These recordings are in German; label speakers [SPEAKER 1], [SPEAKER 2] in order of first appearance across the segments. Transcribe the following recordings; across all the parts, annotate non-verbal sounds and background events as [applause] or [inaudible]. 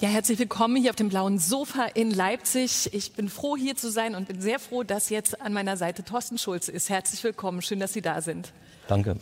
[SPEAKER 1] Ja, herzlich willkommen hier auf dem blauen Sofa in Leipzig. Ich bin froh, hier zu sein und bin sehr froh, dass jetzt an meiner Seite Thorsten Schulz ist. Herzlich willkommen. Schön, dass Sie da sind.
[SPEAKER 2] Danke.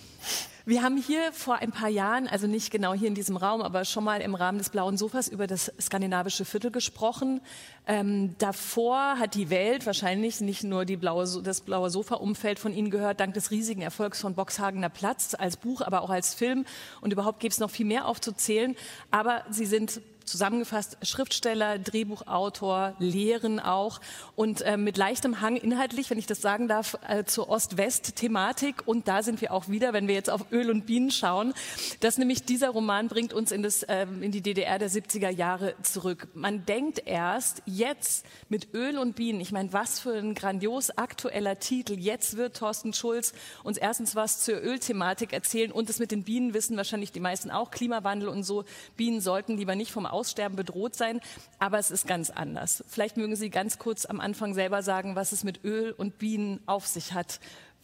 [SPEAKER 1] Wir haben hier vor ein paar Jahren, also nicht genau hier in diesem Raum, aber schon mal im Rahmen des Blauen Sofas über das skandinavische Viertel gesprochen. Ähm, davor hat die Welt wahrscheinlich nicht nur blaue, das blaue Sofa-Umfeld von Ihnen gehört, dank des riesigen Erfolgs von Boxhagener Platz als Buch, aber auch als Film. Und überhaupt gibt es noch viel mehr aufzuzählen. Aber Sie sind zusammengefasst Schriftsteller, Drehbuchautor, Lehren auch und äh, mit leichtem Hang inhaltlich, wenn ich das sagen darf, äh, zur Ost-West-Thematik. Und da sind wir auch wieder, wenn wir jetzt auf Öl und Bienen schauen, dass nämlich dieser Roman bringt uns in, das, äh, in die DDR der 70er Jahre zurück. Man denkt erst jetzt mit Öl und Bienen, ich meine, was für ein grandios aktueller Titel. Jetzt wird Thorsten Schulz uns erstens was zur Ölthematik erzählen und das mit den Bienen wissen wahrscheinlich die meisten auch, Klimawandel und so. Bienen sollten lieber nicht vom Aussterben bedroht sein, aber es ist ganz anders. Vielleicht mögen Sie ganz kurz am Anfang selber sagen, was es mit Öl und Bienen auf sich hat,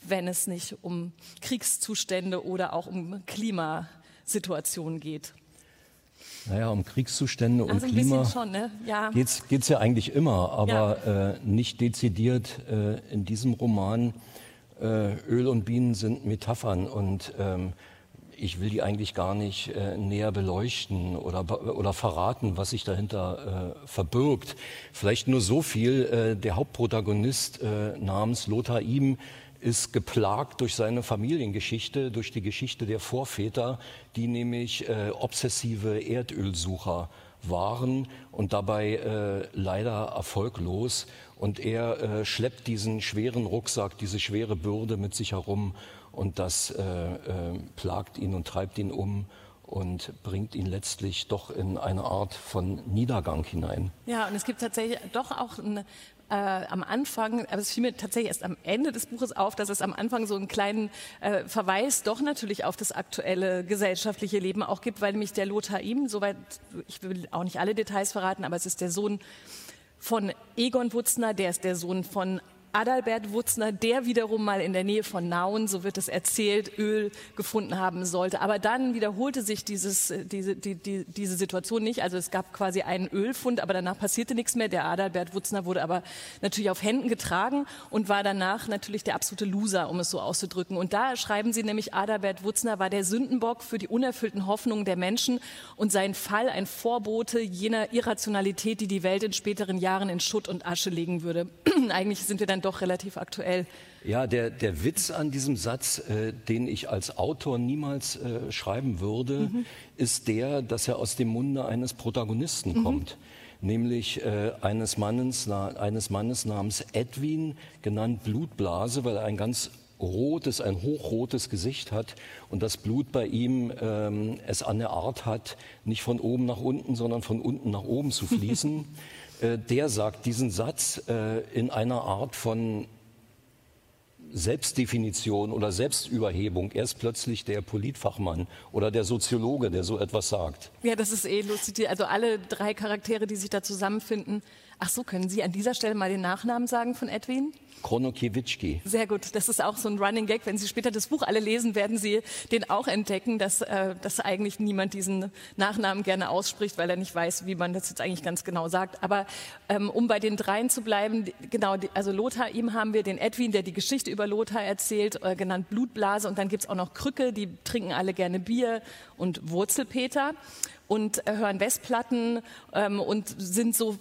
[SPEAKER 1] wenn es nicht um Kriegszustände oder auch um Klimasituationen geht.
[SPEAKER 2] Naja, um Kriegszustände und also Klima ne? ja. geht es ja eigentlich immer, aber ja. äh, nicht dezidiert äh, in diesem Roman. Äh, Öl und Bienen sind Metaphern und ähm, ich will die eigentlich gar nicht äh, näher beleuchten oder, oder verraten, was sich dahinter äh, verbirgt. Vielleicht nur so viel, äh, der Hauptprotagonist äh, namens Lothar Ihm ist geplagt durch seine Familiengeschichte, durch die Geschichte der Vorväter, die nämlich äh, obsessive Erdölsucher waren und dabei äh, leider erfolglos. Und er schleppt diesen schweren Rucksack, diese schwere Bürde mit sich herum und das äh, äh, plagt ihn und treibt ihn um und bringt ihn letztlich doch in eine Art von Niedergang hinein.
[SPEAKER 1] Ja, und es gibt tatsächlich doch auch eine, äh, am Anfang, aber es fiel mir tatsächlich erst am Ende des Buches auf, dass es am Anfang so einen kleinen äh, Verweis doch natürlich auf das aktuelle gesellschaftliche Leben auch gibt, weil nämlich der Lothar ihm, soweit, ich will auch nicht alle Details verraten, aber es ist der Sohn von Egon Wutzner, der ist der Sohn von Adalbert Wutzner, der wiederum mal in der Nähe von Nauen, so wird es erzählt, Öl gefunden haben sollte. Aber dann wiederholte sich dieses, äh, diese, die, die, diese Situation nicht. Also es gab quasi einen Ölfund, aber danach passierte nichts mehr. Der Adalbert Wutzner wurde aber natürlich auf Händen getragen und war danach natürlich der absolute Loser, um es so auszudrücken. Und da schreiben sie nämlich, Adalbert Wutzner war der Sündenbock für die unerfüllten Hoffnungen der Menschen und sein Fall ein Vorbote jener Irrationalität, die die Welt in späteren Jahren in Schutt und Asche legen würde. [clears throat] Eigentlich sind wir dann doch relativ aktuell.
[SPEAKER 2] Ja, der, der Witz an diesem Satz, äh, den ich als Autor niemals äh, schreiben würde, mhm. ist der, dass er aus dem Munde eines Protagonisten mhm. kommt. Nämlich äh, eines, Mannes, na, eines Mannes namens Edwin, genannt Blutblase, weil er ein ganz rotes, ein hochrotes Gesicht hat und das Blut bei ihm ähm, es an der Art hat, nicht von oben nach unten, sondern von unten nach oben zu [laughs] fließen. Äh, der sagt diesen Satz äh, in einer Art von Selbstdefinition oder Selbstüberhebung. Er ist plötzlich der Politfachmann oder der Soziologe, der so etwas sagt.
[SPEAKER 1] Ja, das ist eh lustig. Also alle drei Charaktere, die sich da zusammenfinden. Ach so, können Sie an dieser Stelle mal den Nachnamen sagen von Edwin?
[SPEAKER 2] Kronokiewicz.
[SPEAKER 1] Sehr gut. Das ist auch so ein Running Gag. Wenn Sie später das Buch alle lesen, werden Sie den auch entdecken, dass, äh, dass eigentlich niemand diesen Nachnamen gerne ausspricht, weil er nicht weiß, wie man das jetzt eigentlich ganz genau sagt. Aber ähm, um bei den dreien zu bleiben, genau, also Lothar, ihm haben wir den Edwin, der die Geschichte über Lothar erzählt, äh, genannt Blutblase. Und dann gibt's auch noch Krücke, die trinken alle gerne Bier und Wurzelpeter und äh, hören Westplatten ähm, und sind so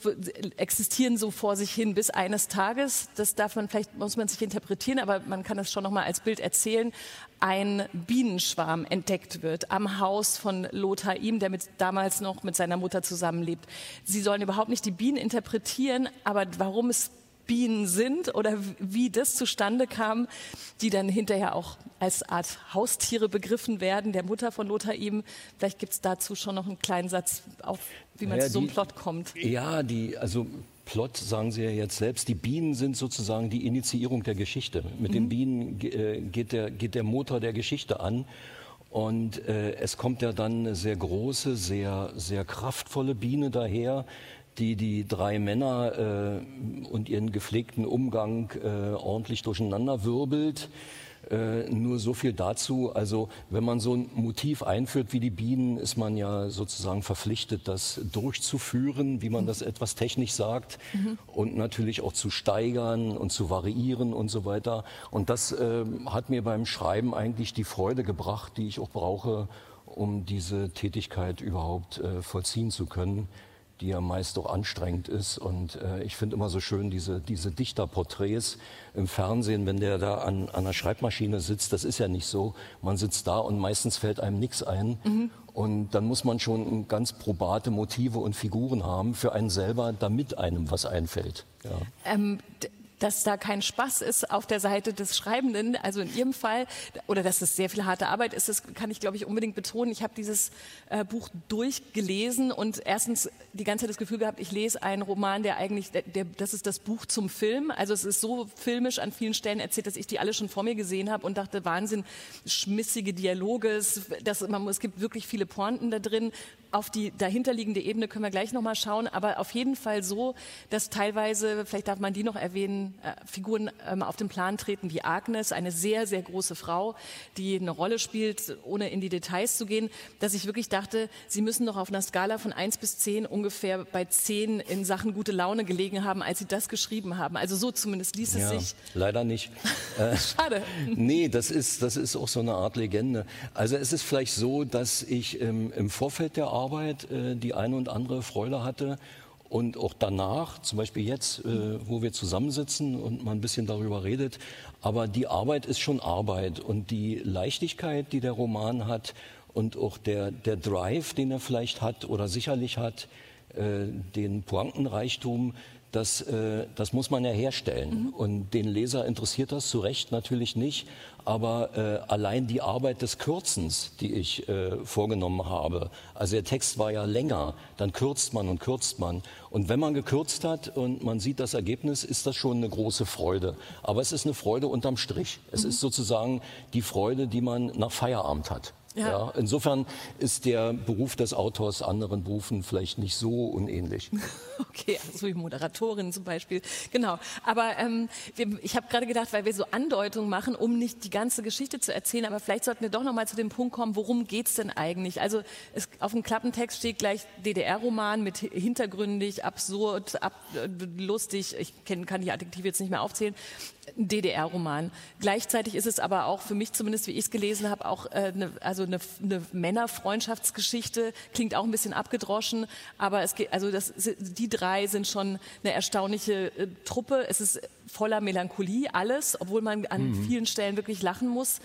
[SPEAKER 1] existieren so vor sich hin bis eines Tages, das darf man vielleicht muss man sich interpretieren, aber man kann das schon noch mal als Bild erzählen, ein Bienenschwarm entdeckt wird am Haus von Lothar Ihm, der mit, damals noch mit seiner Mutter zusammenlebt. Sie sollen überhaupt nicht die Bienen interpretieren, aber warum es Bienen sind oder wie das zustande kam, die dann hinterher auch als Art Haustiere begriffen werden, der Mutter von Lothar ihm. Vielleicht gibt es dazu schon noch einen kleinen Satz, auf, wie man naja, zu so einem Plot kommt.
[SPEAKER 2] Ja, die, also Plot sagen Sie ja jetzt selbst, die Bienen sind sozusagen die Initiierung der Geschichte. Mit mhm. den Bienen äh, geht, der, geht der Motor der Geschichte an. Und äh, es kommt ja dann eine sehr große, sehr, sehr kraftvolle Biene daher, die die drei Männer äh, und ihren gepflegten Umgang äh, ordentlich durcheinander wirbelt. Äh, nur so viel dazu. Also wenn man so ein Motiv einführt wie die Bienen, ist man ja sozusagen verpflichtet, das durchzuführen, wie man das etwas technisch sagt, mhm. und natürlich auch zu steigern und zu variieren und so weiter. Und das äh, hat mir beim Schreiben eigentlich die Freude gebracht, die ich auch brauche, um diese Tätigkeit überhaupt äh, vollziehen zu können die ja meist auch anstrengend ist. Und äh, ich finde immer so schön diese, diese Dichterporträts im Fernsehen, wenn der da an, an einer Schreibmaschine sitzt. Das ist ja nicht so. Man sitzt da und meistens fällt einem nichts ein. Mhm. Und dann muss man schon ganz probate Motive und Figuren haben für einen selber, damit einem was einfällt. Ja.
[SPEAKER 1] Ähm, dass da kein Spaß ist auf der Seite des Schreibenden, also in Ihrem Fall, oder dass es sehr viel harte Arbeit ist, das kann ich, glaube ich, unbedingt betonen. Ich habe dieses äh, Buch durchgelesen und erstens die ganze Zeit das Gefühl gehabt, ich lese einen Roman, der eigentlich, der, der, das ist das Buch zum Film. Also es ist so filmisch an vielen Stellen erzählt, dass ich die alle schon vor mir gesehen habe und dachte, Wahnsinn, schmissige Dialoge, es, das, man, es gibt wirklich viele Pointen da drin. Auf die dahinterliegende Ebene können wir gleich nochmal schauen, aber auf jeden Fall so, dass teilweise, vielleicht darf man die noch erwähnen, äh, Figuren ähm, auf den Plan treten wie Agnes, eine sehr, sehr große Frau, die eine Rolle spielt, ohne in die Details zu gehen, dass ich wirklich dachte, sie müssen doch auf einer Skala von 1 bis 10 ungefähr bei 10 in Sachen gute Laune gelegen haben, als sie das geschrieben haben. Also so zumindest ließ es ja, sich.
[SPEAKER 2] Leider nicht. [laughs] Äh, Schade. nee, das ist, das ist auch so eine Art Legende. Also es ist vielleicht so, dass ich ähm, im Vorfeld der Arbeit äh, die eine und andere Freude hatte und auch danach, zum Beispiel jetzt, äh, wo wir zusammensitzen und man ein bisschen darüber redet. Aber die Arbeit ist schon Arbeit und die Leichtigkeit, die der Roman hat und auch der, der Drive, den er vielleicht hat oder sicherlich hat, äh, den Pointenreichtum, das, äh, das muss man ja herstellen. Mhm. Und den Leser interessiert das zu Recht natürlich nicht. Aber äh, allein die Arbeit des Kürzens, die ich äh, vorgenommen habe, also der Text war ja länger, dann kürzt man und kürzt man. Und wenn man gekürzt hat und man sieht das Ergebnis, ist das schon eine große Freude. Aber es ist eine Freude unterm Strich. Es mhm. ist sozusagen die Freude, die man nach Feierabend hat. Ja. ja. insofern ist der Beruf des Autors anderen Berufen vielleicht nicht so unähnlich. [laughs]
[SPEAKER 1] Okay, also wie Moderatorin zum Beispiel. Genau. Aber ähm, ich habe gerade gedacht, weil wir so Andeutungen machen, um nicht die ganze Geschichte zu erzählen, aber vielleicht sollten wir doch noch mal zu dem Punkt kommen, worum geht's denn eigentlich? Also es, auf dem Klappentext steht gleich DDR-Roman mit hintergründig, absurd, ab, lustig. Ich kenn, kann die Adjektive jetzt nicht mehr aufzählen. DDR-Roman. Gleichzeitig ist es aber auch für mich zumindest, wie ich es gelesen habe, auch äh, ne, also eine, eine Männerfreundschaftsgeschichte. Klingt auch ein bisschen abgedroschen, aber es geht, also das, die drei sind schon eine erstaunliche äh, Truppe. Es ist voller Melancholie alles, obwohl man an mhm. vielen Stellen wirklich lachen muss.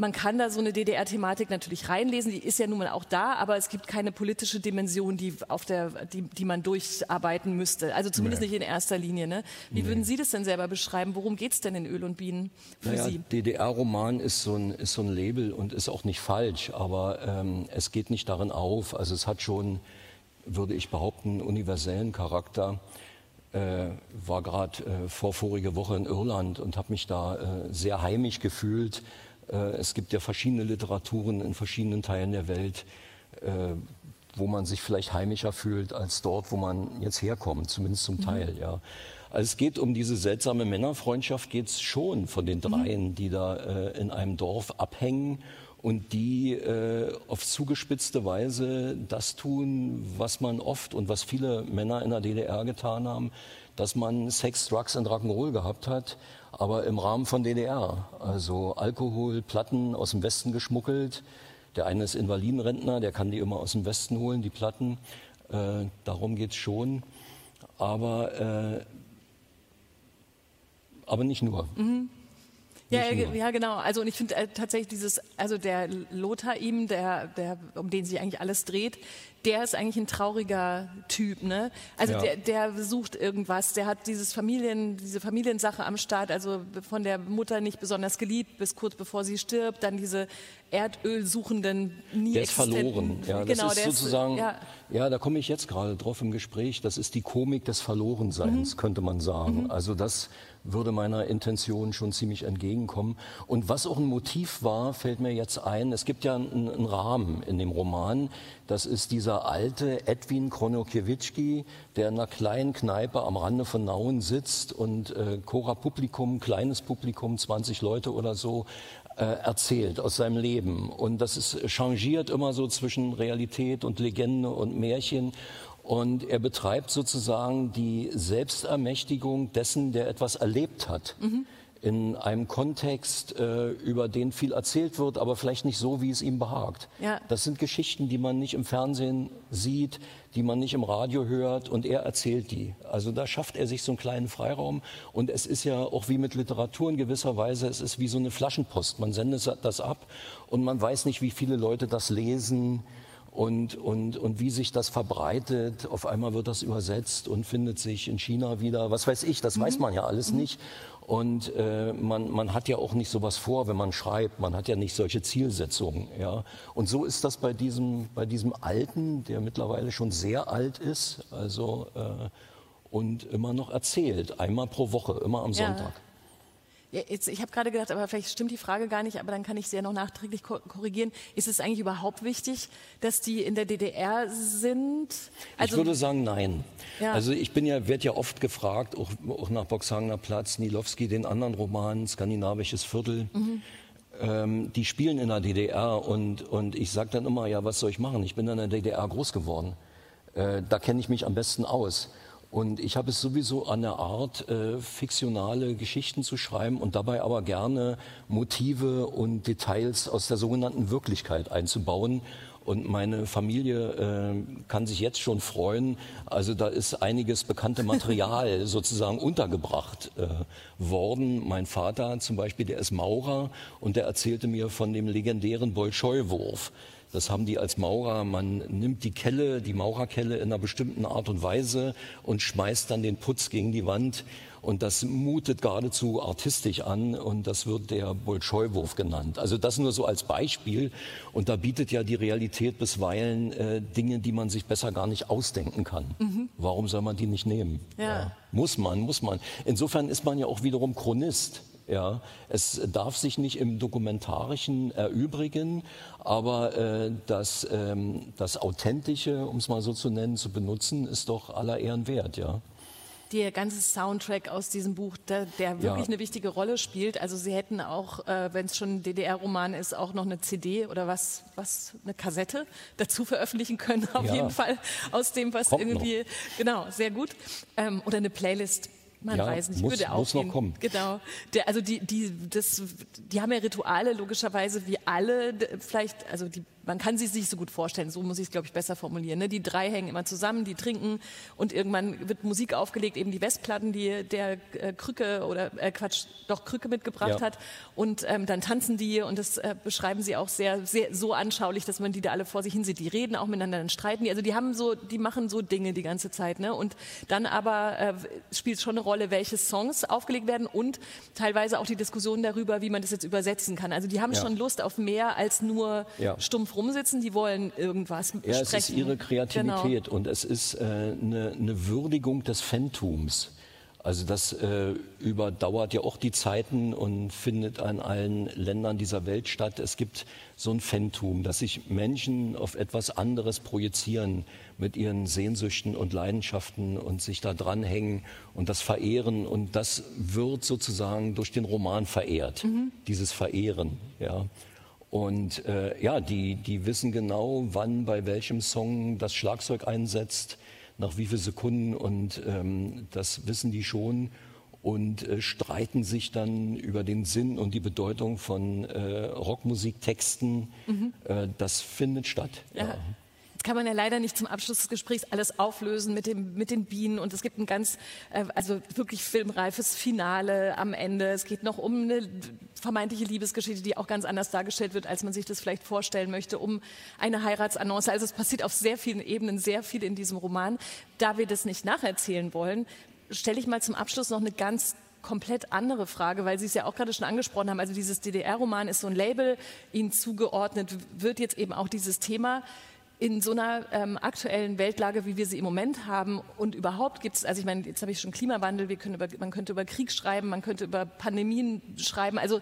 [SPEAKER 1] Man kann da so eine DDR-Thematik natürlich reinlesen, die ist ja nun mal auch da, aber es gibt keine politische Dimension, die, auf der, die, die man durcharbeiten müsste. Also zumindest nee. nicht in erster Linie. Ne? Wie nee. würden Sie das denn selber beschreiben? Worum geht es denn in Öl und Bienen für naja, Sie?
[SPEAKER 2] DDR-Roman ist, so ein, ist so ein Label und ist auch nicht falsch, aber ähm, es geht nicht darin auf. Also es hat schon, würde ich behaupten, universellen Charakter. Äh, war gerade äh, vor vorige Woche in Irland und habe mich da äh, sehr heimisch gefühlt es gibt ja verschiedene Literaturen in verschiedenen Teilen der Welt, äh, wo man sich vielleicht heimischer fühlt als dort, wo man jetzt herkommt, zumindest zum mhm. Teil. Mhm. Ja. Also es geht um diese seltsame Männerfreundschaft, geht es schon von den dreien, mhm. die da äh, in einem Dorf abhängen und die äh, auf zugespitzte Weise das tun, was man oft und was viele Männer in der DDR getan haben, dass man Sex, Drugs und Rock'n'Roll gehabt hat aber im Rahmen von DDR. Also Alkohol, Platten aus dem Westen geschmuggelt. Der eine ist Invalidenrentner, der kann die immer aus dem Westen holen, die Platten. Äh, darum geht es schon. Aber, äh, aber nicht nur. Mhm.
[SPEAKER 1] Ja, ja, genau. Also und ich finde äh, tatsächlich dieses, also der Lothar ihm, der, der, um den sich eigentlich alles dreht, der ist eigentlich ein trauriger Typ, ne? Also ja. der, der sucht irgendwas, der hat dieses Familien, diese Familiensache am Start, also von der Mutter nicht besonders geliebt, bis kurz bevor sie stirbt, dann diese Erdölsuchenden
[SPEAKER 2] nie Der ist verloren, ja. Das genau, ist sozusagen, ist, ja. ja. da komme ich jetzt gerade drauf im Gespräch, das ist die Komik des Verlorenseins, mhm. könnte man sagen. Mhm. Also das würde meiner Intention schon ziemlich entgegenkommen. Und was auch ein Motiv war, fällt mir jetzt ein. Es gibt ja einen, einen Rahmen in dem Roman. Das ist dieser alte Edwin Kronokiewicz, der in einer kleinen Kneipe am Rande von Nauen sitzt und äh, Chora Publikum, kleines Publikum, 20 Leute oder so, äh, erzählt aus seinem Leben. Und das ist changiert immer so zwischen Realität und Legende und Märchen. Und er betreibt sozusagen die Selbstermächtigung dessen, der etwas erlebt hat. Mhm. In einem Kontext, äh, über den viel erzählt wird, aber vielleicht nicht so, wie es ihm behagt. Ja. Das sind Geschichten, die man nicht im Fernsehen sieht, die man nicht im Radio hört und er erzählt die. Also da schafft er sich so einen kleinen Freiraum und es ist ja auch wie mit Literatur in gewisser Weise, es ist wie so eine Flaschenpost. Man sendet das ab und man weiß nicht, wie viele Leute das lesen, und, und, und wie sich das verbreitet. Auf einmal wird das übersetzt und findet sich in China wieder. Was weiß ich, das mhm. weiß man ja alles mhm. nicht. Und äh, man, man hat ja auch nicht sowas vor, wenn man schreibt. Man hat ja nicht solche Zielsetzungen. Ja? Und so ist das bei diesem, bei diesem Alten, der mittlerweile schon sehr alt ist, also äh, und immer noch erzählt, einmal pro Woche, immer am ja. Sonntag.
[SPEAKER 1] Ja, jetzt, ich habe gerade gedacht, aber vielleicht stimmt die Frage gar nicht, aber dann kann ich sie ja noch nachträglich korrigieren. Ist es eigentlich überhaupt wichtig, dass die in der DDR sind?
[SPEAKER 2] Also, ich würde sagen, nein. Ja. Also ich bin ja, werde ja oft gefragt, auch, auch nach Boxhagener Platz, Nilowski, den anderen Roman, Skandinavisches Viertel. Mhm. Ähm, die spielen in der DDR und, und ich sage dann immer, ja, was soll ich machen? Ich bin in der DDR groß geworden. Äh, da kenne ich mich am besten aus. Und ich habe es sowieso an der Art, äh, fiktionale Geschichten zu schreiben und dabei aber gerne Motive und Details aus der sogenannten Wirklichkeit einzubauen. Und meine Familie äh, kann sich jetzt schon freuen. Also da ist einiges bekannte Material [laughs] sozusagen untergebracht äh, worden. Mein Vater zum Beispiel, der ist Maurer und der erzählte mir von dem legendären Bolschoi-Wurf. Das haben die als Maurer. Man nimmt die Kelle, die Maurerkelle in einer bestimmten Art und Weise und schmeißt dann den Putz gegen die Wand. Und das mutet geradezu artistisch an und das wird der Bolschoi-Wurf genannt. Also das nur so als Beispiel. Und da bietet ja die Realität bisweilen äh, Dinge, die man sich besser gar nicht ausdenken kann. Mhm. Warum soll man die nicht nehmen? Ja. Ja. Muss man, muss man. Insofern ist man ja auch wiederum Chronist. Ja, es darf sich nicht im Dokumentarischen erübrigen, aber äh, das, ähm, das Authentische, um es mal so zu nennen, zu benutzen, ist doch aller Ehren wert, ja
[SPEAKER 1] der ganze Soundtrack aus diesem Buch, der, der wirklich ja. eine wichtige Rolle spielt. Also Sie hätten auch, äh, wenn es schon ein DDR-Roman ist, auch noch eine CD oder was, was eine Kassette dazu veröffentlichen können. [laughs] Auf ja. jeden Fall aus dem, was Kommt irgendwie noch. genau sehr gut ähm, oder eine Playlist man ja, weiß nicht,
[SPEAKER 2] muss, würde auch muss noch kommen.
[SPEAKER 1] Genau. Der, also die, die, das, die haben ja Rituale logischerweise wie alle, vielleicht, also die man kann sie sich so gut vorstellen, so muss ich es, glaube ich, besser formulieren. Ne? Die drei hängen immer zusammen, die trinken und irgendwann wird Musik aufgelegt, eben die Westplatten, die der äh, Krücke oder äh, Quatsch, doch Krücke mitgebracht ja. hat. Und ähm, dann tanzen die und das äh, beschreiben sie auch sehr, sehr so anschaulich, dass man die da alle vor sich hin sieht. Die reden auch miteinander, dann streiten die. Also die haben so, die machen so Dinge die ganze Zeit. Ne? Und dann aber äh, spielt es schon eine Rolle, welche Songs aufgelegt werden und teilweise auch die Diskussion darüber, wie man das jetzt übersetzen kann. Also die haben ja. schon Lust auf mehr als nur ja. stumpf rumsitzen, die wollen irgendwas
[SPEAKER 2] ja, sprechen. es ist ihre Kreativität genau. und es ist äh, eine, eine Würdigung des Fantums. Also das äh, überdauert ja auch die Zeiten und findet an allen Ländern dieser Welt statt. Es gibt so ein Phantom, dass sich Menschen auf etwas anderes projizieren mit ihren Sehnsüchten und Leidenschaften und sich da dranhängen und das verehren. Und das wird sozusagen durch den Roman verehrt, mhm. dieses Verehren. Ja. Und äh, ja, die, die wissen genau, wann bei welchem Song das Schlagzeug einsetzt, nach wie vielen Sekunden und ähm, das wissen die schon und äh, streiten sich dann über den Sinn und die Bedeutung von äh, Rockmusiktexten. Mhm. Äh, das findet statt.
[SPEAKER 1] Ja. ja. Jetzt kann man ja leider nicht zum Abschluss des Gesprächs alles auflösen mit, dem, mit den Bienen und es gibt ein ganz, äh, also wirklich filmreifes Finale am Ende. Es geht noch um eine vermeintliche Liebesgeschichte, die auch ganz anders dargestellt wird, als man sich das vielleicht vorstellen möchte, um eine Heiratsannonce. Also es passiert auf sehr vielen Ebenen sehr viel in diesem Roman. Da wir das nicht nacherzählen wollen, stelle ich mal zum Abschluss noch eine ganz komplett andere Frage, weil Sie es ja auch gerade schon angesprochen haben. Also dieses DDR-Roman ist so ein Label, Ihnen zugeordnet wird jetzt eben auch dieses Thema in so einer ähm, aktuellen Weltlage, wie wir sie im Moment haben und überhaupt gibt es, also ich meine, jetzt habe ich schon Klimawandel, wir können über, man könnte über Krieg schreiben, man könnte über Pandemien schreiben, also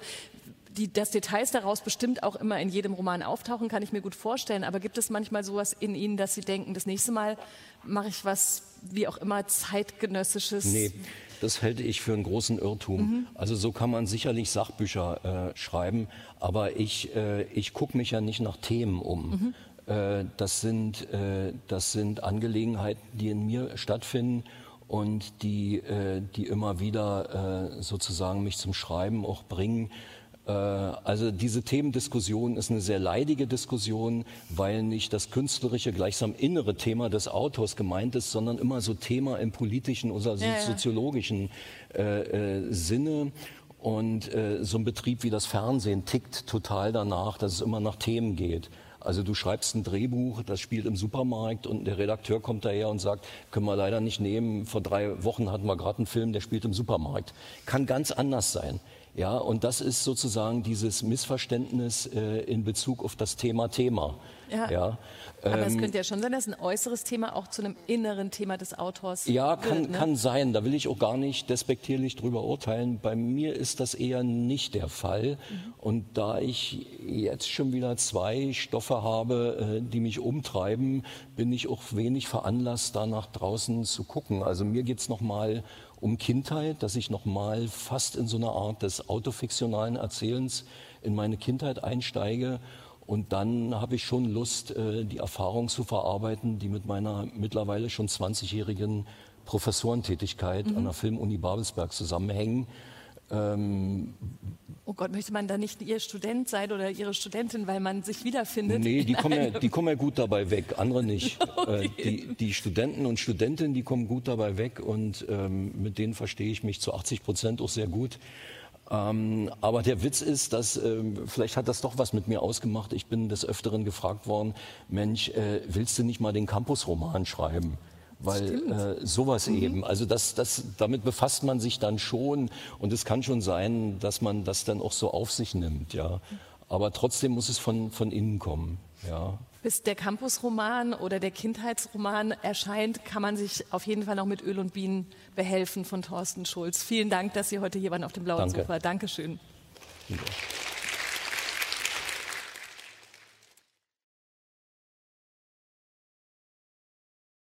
[SPEAKER 1] die, dass Details daraus bestimmt auch immer in jedem Roman auftauchen, kann ich mir gut vorstellen. Aber gibt es manchmal sowas in Ihnen, dass Sie denken, das nächste Mal mache ich was, wie auch immer, zeitgenössisches?
[SPEAKER 2] Nee, das halte ich für einen großen Irrtum. Mhm. Also so kann man sicherlich Sachbücher äh, schreiben, aber ich, äh, ich gucke mich ja nicht nach Themen um. Mhm. Äh, das, sind, äh, das sind Angelegenheiten, die in mir stattfinden und die, äh, die immer wieder sozusagen mich zum Schreiben auch bringen. Also diese Themendiskussion ist eine sehr leidige Diskussion, weil nicht das künstlerische gleichsam innere Thema des Autors gemeint ist, sondern immer so Thema im politischen oder ja, ja. soziologischen äh, äh, Sinne. Und äh, so ein Betrieb wie das Fernsehen tickt total danach, dass es immer nach Themen geht. Also du schreibst ein Drehbuch, das spielt im Supermarkt und der Redakteur kommt daher und sagt, können wir leider nicht nehmen. Vor drei Wochen hatten wir gerade einen Film, der spielt im Supermarkt. Kann ganz anders sein. Ja, und das ist sozusagen dieses Missverständnis äh, in Bezug auf das Thema Thema.
[SPEAKER 1] Ja. ja. Aber ähm, es könnte ja schon sein, dass ein äußeres Thema auch zu einem inneren Thema des Autors
[SPEAKER 2] Ja, kann, wird, ne? kann sein. Da will ich auch gar nicht despektierlich drüber urteilen. Bei mir ist das eher nicht der Fall. Mhm. Und da ich jetzt schon wieder zwei Stoffe habe, äh, die mich umtreiben, bin ich auch wenig veranlasst, da nach draußen zu gucken. Also mir geht es nochmal um Kindheit, dass ich nochmal fast in so eine Art des autofiktionalen Erzählens in meine Kindheit einsteige. Und dann habe ich schon Lust, äh, die Erfahrung zu verarbeiten, die mit meiner mittlerweile schon 20-jährigen Professorentätigkeit mhm. an der Filmuni Babelsberg zusammenhängen.
[SPEAKER 1] Ähm, oh Gott, möchte man da nicht Ihr Student sein oder Ihre Studentin, weil man sich wiederfindet?
[SPEAKER 2] Nee, die kommen, ja, die kommen ja gut dabei weg, andere nicht. [laughs] okay. äh, die, die, Studenten und Studentinnen, die kommen gut dabei weg und ähm, mit denen verstehe ich mich zu 80 Prozent auch sehr gut. Ähm, aber der Witz ist, dass ähm, vielleicht hat das doch was mit mir ausgemacht. Ich bin des Öfteren gefragt worden, Mensch, äh, willst du nicht mal den Campusroman schreiben? Weil äh, sowas mhm. eben, also das, das, damit befasst man sich dann schon und es kann schon sein, dass man das dann auch so auf sich nimmt, ja. Aber trotzdem muss es von, von innen kommen, ja.
[SPEAKER 1] Bis der Campusroman oder der Kindheitsroman erscheint, kann man sich auf jeden Fall noch mit Öl und Bienen behelfen von Thorsten Schulz. Vielen Dank, dass Sie heute hier waren auf dem Blauen Danke. Sofa. Dankeschön. Ja.